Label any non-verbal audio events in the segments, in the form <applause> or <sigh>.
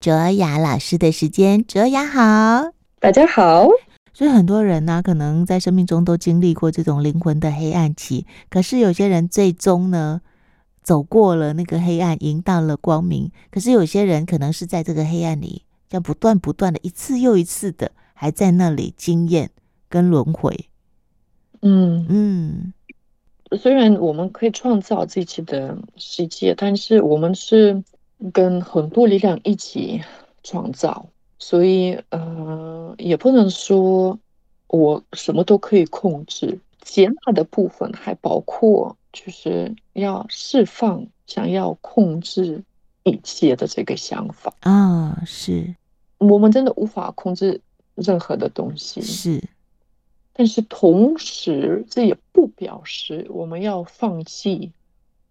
卓雅老师的时间，卓雅好，大家好。所以很多人呢、啊，可能在生命中都经历过这种灵魂的黑暗期，可是有些人最终呢，走过了那个黑暗，迎到了光明。可是有些人可能是在这个黑暗里，这样不断不断的一次又一次的，还在那里经验跟轮回。嗯嗯，虽然我们可以创造自己的世界，但是我们是跟很多力量一起创造。所以，呃，也不能说我什么都可以控制。接纳的部分还包括，就是要释放想要控制一切的这个想法啊。是，我们真的无法控制任何的东西。是，但是同时，这也不表示我们要放弃。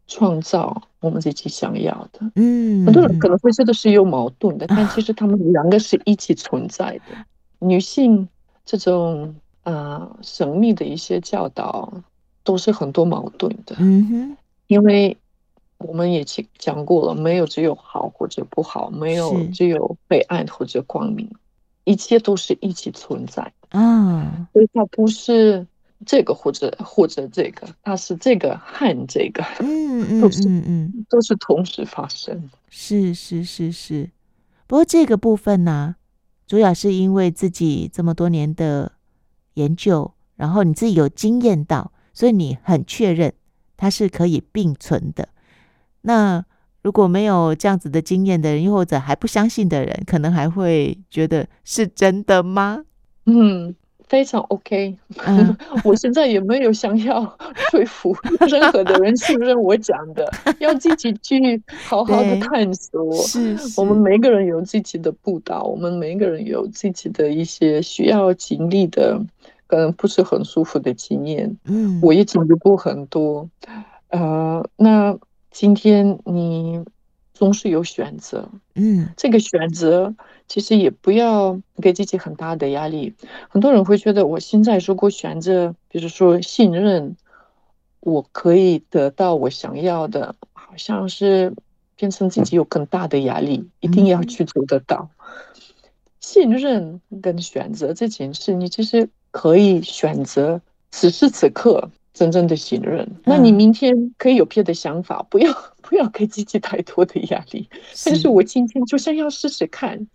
创造我们自己想要的，嗯，很多人可能会觉得是有矛盾的，嗯、但其实他们两个是一起存在的。啊、女性这种啊、呃、神秘的一些教导，都是很多矛盾的。嗯哼，因为我们也讲过了，没有只有好或者不好，没有只有黑暗或者光明，一切都是一起存在。啊，所以它不是。这个或者或者这个，它是这个和这个，嗯嗯嗯嗯，都是同时发生。是是是是，不过这个部分呢，主要是因为自己这么多年的研究，然后你自己有经验到，所以你很确认它是可以并存的。那如果没有这样子的经验的人，又或者还不相信的人，可能还会觉得是真的吗？嗯。非常 OK，<laughs> 嗯、<laughs> 我现在也没有想要 <laughs> 说服任何的人信任我讲的，要自己去好好的探索。我们每个人有自己的步道，我们每个人有自己的一些需要经历的，可能不是很舒服的经验。嗯，我也经历过很多。呃，那今天你总是有选择。嗯，这个选择。其实也不要给自己很大的压力。很多人会觉得，我现在如果选择，比如说信任，我可以得到我想要的，好像是变成自己有更大的压力，一定要去做得到。信任跟选择这件事，你其实可以选择此时此刻真正的信任。那你明天可以有别的想法，<laughs> 不要。不要给自己太多的压力。但是我今天就想要试试看，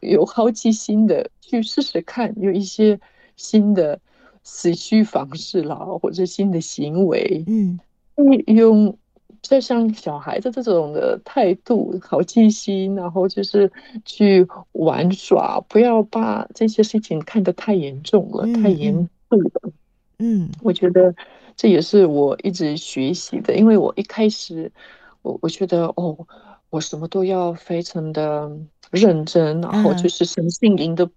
有好奇心的去试试看，有一些新的思绪方式啦，或者新的行为，嗯，用就像小孩子这种的态度，好奇心，然后就是去玩耍，不要把这些事情看得太严重了，太严肃了。嗯，我觉得这也是我一直学习的，因为我一开始。我我觉得哦，我什么都要非常的认真，然后就是身心灵的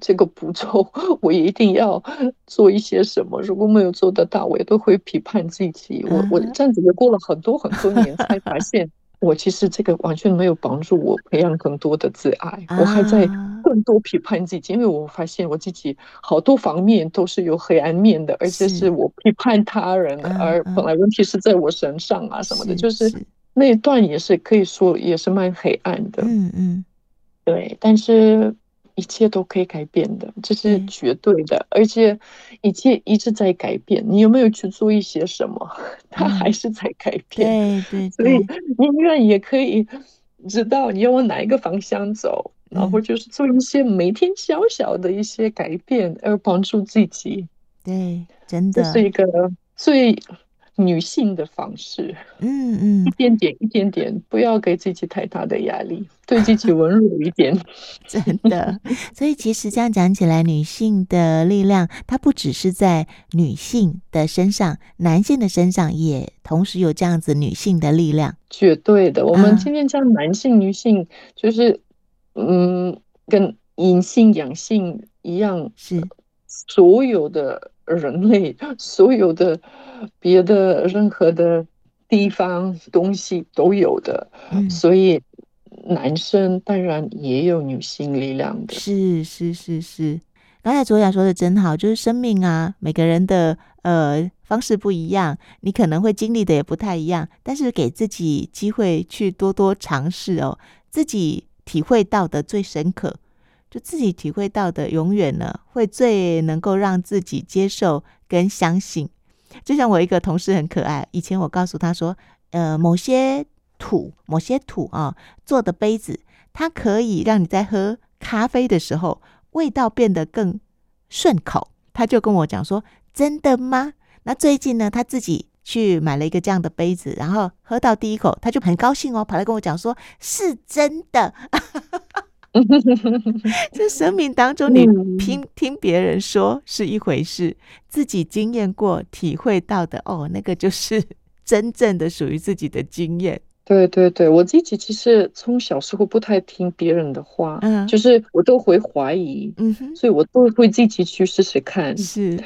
这个步骤，我也一定要做一些什么。如果没有做得到，我也都会批判自己。我我这样子也过了很多很多年，才发现我其实这个完全没有帮助我培养更多的自爱。我还在更多批判自己，因为我发现我自己好多方面都是有黑暗面的，而且是我批判他人，而本来问题是在我身上啊什么的，就是。那一段也是可以说也是蛮黑暗的，嗯嗯，对，但是一切都可以改变的，这是绝对的，嗯、而且一切一直在改变。你有没有去做一些什么？<laughs> 它还是在改变，嗯、对对，对，所以宁愿也可以知道你要往哪一个方向走，嗯、然后就是做一些每天小小的一些改变，而帮助自己。对，真的，这是一个最。女性的方式，嗯嗯，一点点一点点，不要给自己太大的压力，<laughs> 对自己温柔一点，<laughs> 真的。所以其实这样讲起来，女性的力量，它不只是在女性的身上，男性的身上也同时有这样子女性的力量。绝对的，我们今天讲男性、女性，就是嗯，跟阴性、阳性一样，是所有的。人类 <laughs> 所有的别的任何的地方东西都有的，嗯、所以男生当然也有女性力量的。是是是是，刚才卓雅说的真好，就是生命啊，每个人的呃方式不一样，你可能会经历的也不太一样，但是给自己机会去多多尝试哦，自己体会到的最深刻，就自己体会到的永远呢会最能够让自己接受跟相信。就像我一个同事很可爱，以前我告诉他说，呃，某些土某些土啊做的杯子，它可以让你在喝咖啡的时候味道变得更顺口。他就跟我讲说：“真的吗？”那最近呢，他自己去买了一个这样的杯子，然后喝到第一口，他就很高兴哦，跑来跟我讲说：“是真的。<laughs> ” <laughs> 这生命当中，你听听别人说是一回事，自己经验过、体会到的哦，那个就是 <laughs> 真正的属于自己的经验。对对对，我自己其实从小时候不太听别人的话，嗯，就是我都会怀疑，嗯哼，所以我都会自己去试试看。是，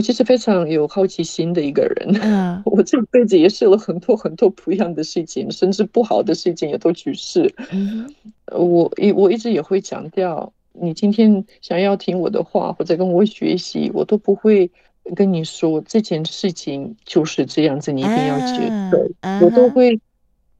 我其实非常有好奇心的一个人，嗯，<laughs> 我这辈子也试了很多很多不一样的事情，甚至不好的事情也都去试。嗯，我一我一直也会强调，你今天想要听我的话或者跟我学习，我都不会跟你说这件事情就是这样子，你一定要接受，啊，我都会。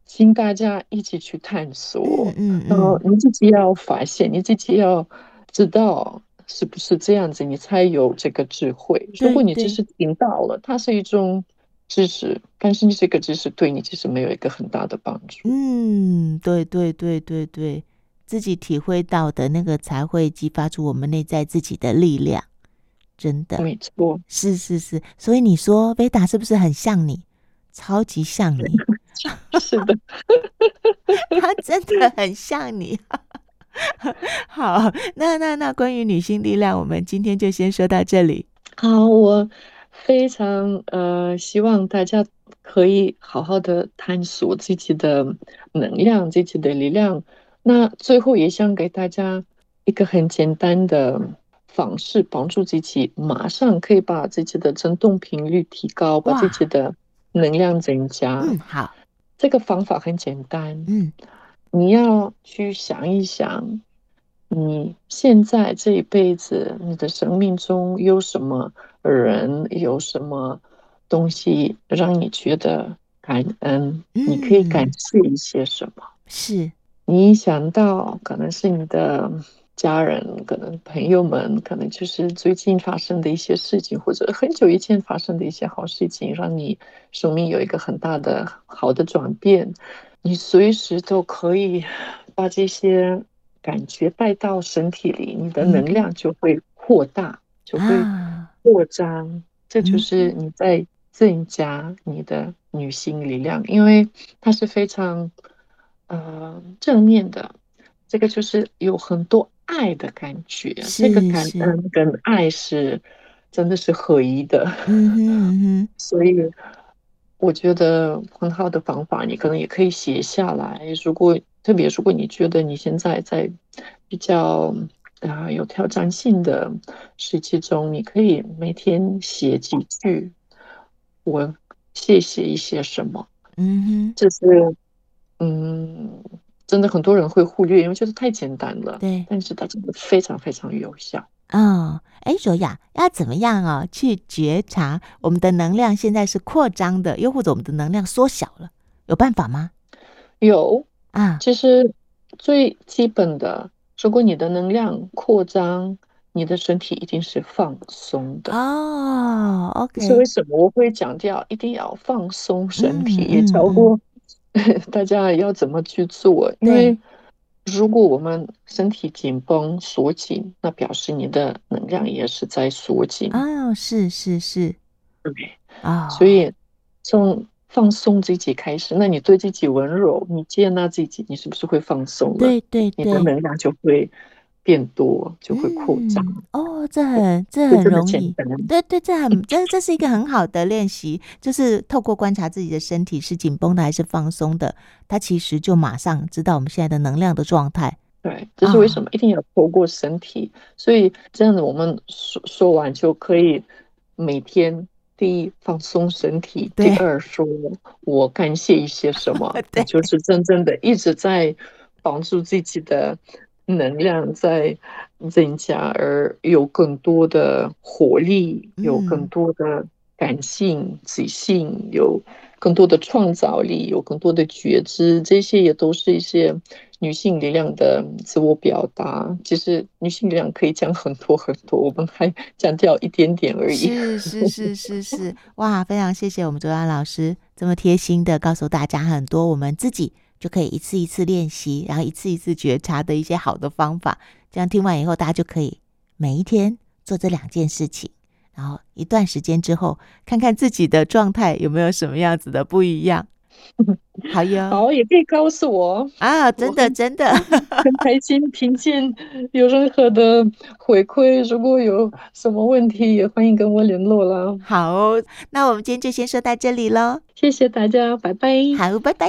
请大家一起去探索，嗯，然后你自己要发现，你自己要知道是不是这样子，你才有这个智慧。如果你只是听到了，它是一种知识，但是你这个知识对你其实没有一个很大的帮助。嗯，对对对对对，自己体会到的那个才会激发出我们内在自己的力量，真的，没错，是是是。所以你说贝达是不是很像你？超级像你。<laughs> 是的，<laughs> 他真的很像你。<laughs> 好，那那那关于女性力量，我们今天就先说到这里。好，我非常呃希望大家可以好好的探索自己的能量、自己的力量。那最后也想给大家一个很简单的方式，帮助自己马上可以把自己的振动频率提高，把自己的能量增加。嗯，好。这个方法很简单，嗯，你要去想一想，你现在这一辈子，你的生命中有什么人，有什么东西让你觉得感恩？嗯，你可以感谢一些什么？是你想到可能是你的家人，可能朋友们，可能就是最近发生的一些事情，或者很久以前发生的一些好事情，让你生命有一个很大的好的转变。你随时都可以把这些感觉带到身体里，你的能量就会扩大，就会扩张。这就是你在增加你的女性力量，因为它是非常呃正面的。这个就是有很多。爱的感觉，这个感恩跟爱是真的是合一的。嗯哼嗯哼，所以我觉得很好的方法，你可能也可以写下来。如果特别如果你觉得你现在在比较啊、呃、有挑战性的时期中，你可以每天写几句，我谢谢一些什么。嗯哼，这是嗯。真的很多人会忽略，因为觉得太简单了。对，但是它真的非常非常有效。哦，哎，卓雅，要怎么样啊、哦？去觉察我们的能量现在是扩张的，又或者我们的能量缩小了，有办法吗？有啊，其实最基本的，如果你的能量扩张，你的身体一定是放松的。哦，OK。是为什么我会强调一定要放松身体？嗯、也教过。大家要怎么去做？因为如果我们身体紧绷锁紧，那表示你的能量也是在锁紧。哦，是是是，对啊，所以从放松自己开始，那你对自己温柔，你接纳自己，你是不是会放松了？对对对，你的能量就会。变多就会扩张、嗯、哦，这很这很容易，对对，这很这这是一个很好的练习，就是透过观察自己的身体是紧绷的还是放松的，它其实就马上知道我们现在的能量的状态。对，这是为什么一定要透过身体，哦、所以这样子我们说说完就可以每天第一放松身体，第二说我感谢一些什么，<laughs> 对，就是真正的一直在帮助自己的。能量在增加，而有更多的活力，有更多的感性、自信，有更多的创造力，有更多的觉知，这些也都是一些女性力量的自我表达。其实女性力量可以讲很多很多，我们还讲掉一点点而已。是是是是是，哇！非常谢谢我们卓安老师这么贴心的告诉大家很多，我们自己就可以一次一次练习，然后一次一次觉察的一些好的方法。这样听完以后，大家就可以每一天做这两件事情。然后一段时间之后，看看自己的状态有没有什么样子的不一样。<laughs> 好哟，好，也可以告诉我啊，真的真的很 <laughs> 开心听见有任何的回馈，如果有什么问题，也欢迎跟我联络了。好，那我们今天就先说到这里喽，谢谢大家，拜拜。好，拜拜。